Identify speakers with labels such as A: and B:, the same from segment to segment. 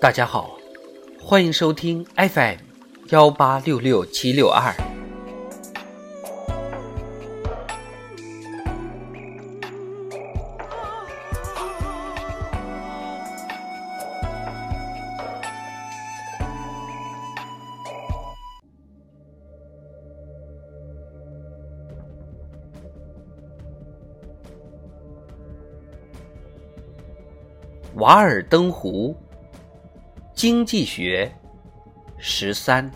A: 大家好，欢迎收听 FM 幺八六六七六二。瓦尔登湖，经济学十三。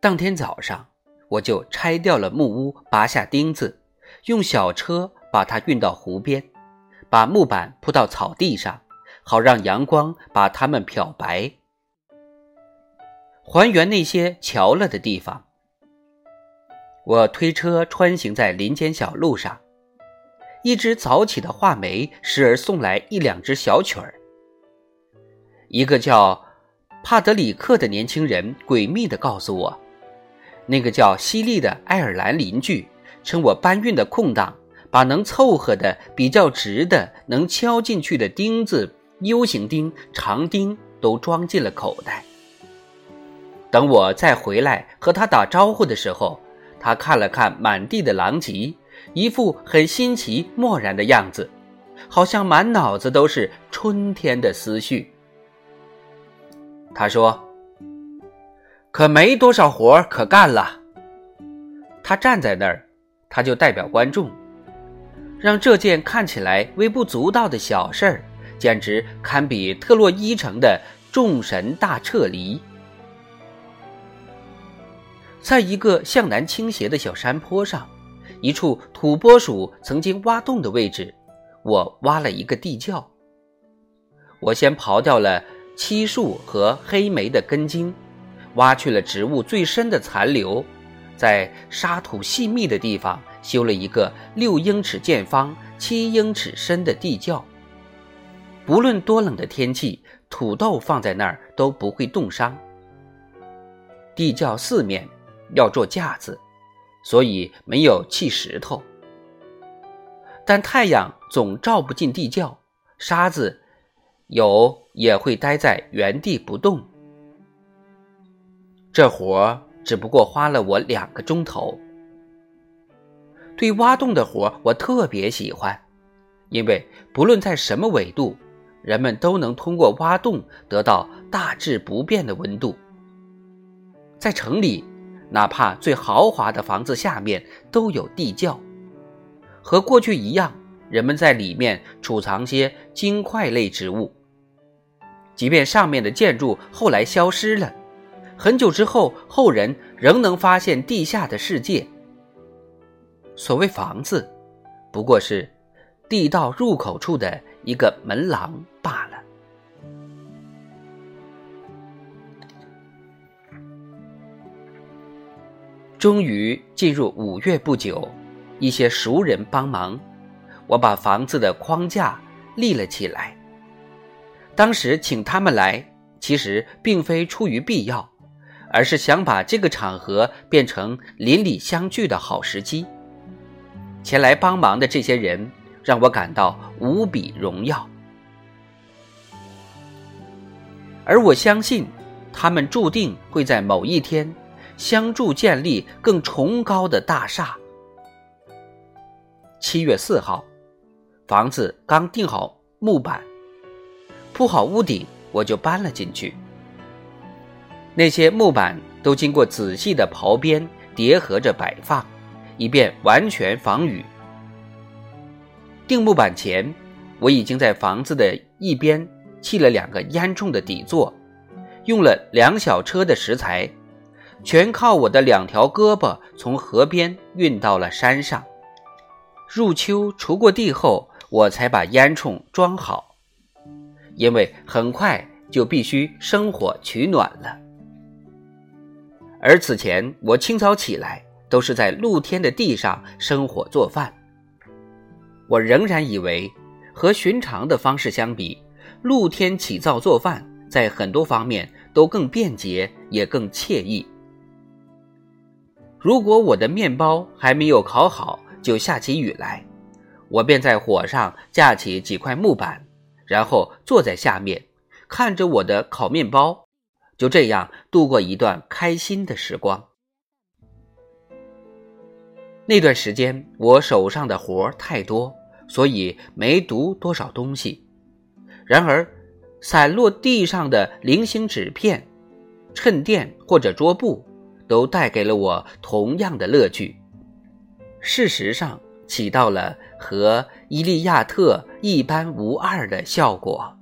A: 当天早上，我就拆掉了木屋，拔下钉子，用小车把它运到湖边，把木板铺到草地上，好让阳光把它们漂白。还原那些桥了的地方。我推车穿行在林间小路上，一只早起的画眉时而送来一两只小曲儿。一个叫帕德里克的年轻人诡秘地告诉我，那个叫西利的爱尔兰邻居趁我搬运的空档，把能凑合的、比较直的、能敲进去的钉子、U 型钉、长钉都装进了口袋。等我再回来和他打招呼的时候，他看了看满地的狼藉，一副很新奇漠然的样子，好像满脑子都是春天的思绪。他说：“可没多少活可干了。”他站在那儿，他就代表观众，让这件看起来微不足道的小事儿，简直堪比特洛伊城的众神大撤离。在一个向南倾斜的小山坡上，一处土拨鼠曾经挖洞的位置，我挖了一个地窖。我先刨掉了漆树和黑莓的根茎，挖去了植物最深的残留，在沙土细密的地方修了一个六英尺见方、七英尺深的地窖。不论多冷的天气，土豆放在那儿都不会冻伤。地窖四面。要做架子，所以没有砌石头。但太阳总照不进地窖，沙子有也会待在原地不动。这活只不过花了我两个钟头。对挖洞的活我特别喜欢，因为不论在什么纬度，人们都能通过挖洞得到大致不变的温度。在城里。哪怕最豪华的房子下面都有地窖，和过去一样，人们在里面储藏些金块类植物。即便上面的建筑后来消失了，很久之后，后人仍能发现地下的世界。所谓房子，不过是地道入口处的一个门廊罢了。终于进入五月不久，一些熟人帮忙，我把房子的框架立了起来。当时请他们来，其实并非出于必要，而是想把这个场合变成邻里相聚的好时机。前来帮忙的这些人让我感到无比荣耀，而我相信，他们注定会在某一天。相助建立更崇高的大厦。七月四号，房子刚钉好木板，铺好屋顶，我就搬了进去。那些木板都经过仔细的刨边，叠合着摆放，以便完全防雨。钉木板前，我已经在房子的一边砌了两个烟囱的底座，用了两小车的石材。全靠我的两条胳膊从河边运到了山上。入秋锄过地后，我才把烟囱装好，因为很快就必须生火取暖了。而此前我清早起来都是在露天的地上生火做饭。我仍然以为，和寻常的方式相比，露天起灶做饭在很多方面都更便捷，也更惬意。如果我的面包还没有烤好就下起雨来，我便在火上架起几块木板，然后坐在下面，看着我的烤面包，就这样度过一段开心的时光。那段时间我手上的活太多，所以没读多少东西。然而，散落地上的零星纸片、衬垫或者桌布。都带给了我同样的乐趣，事实上起到了和《伊利亚特》一般无二的效果。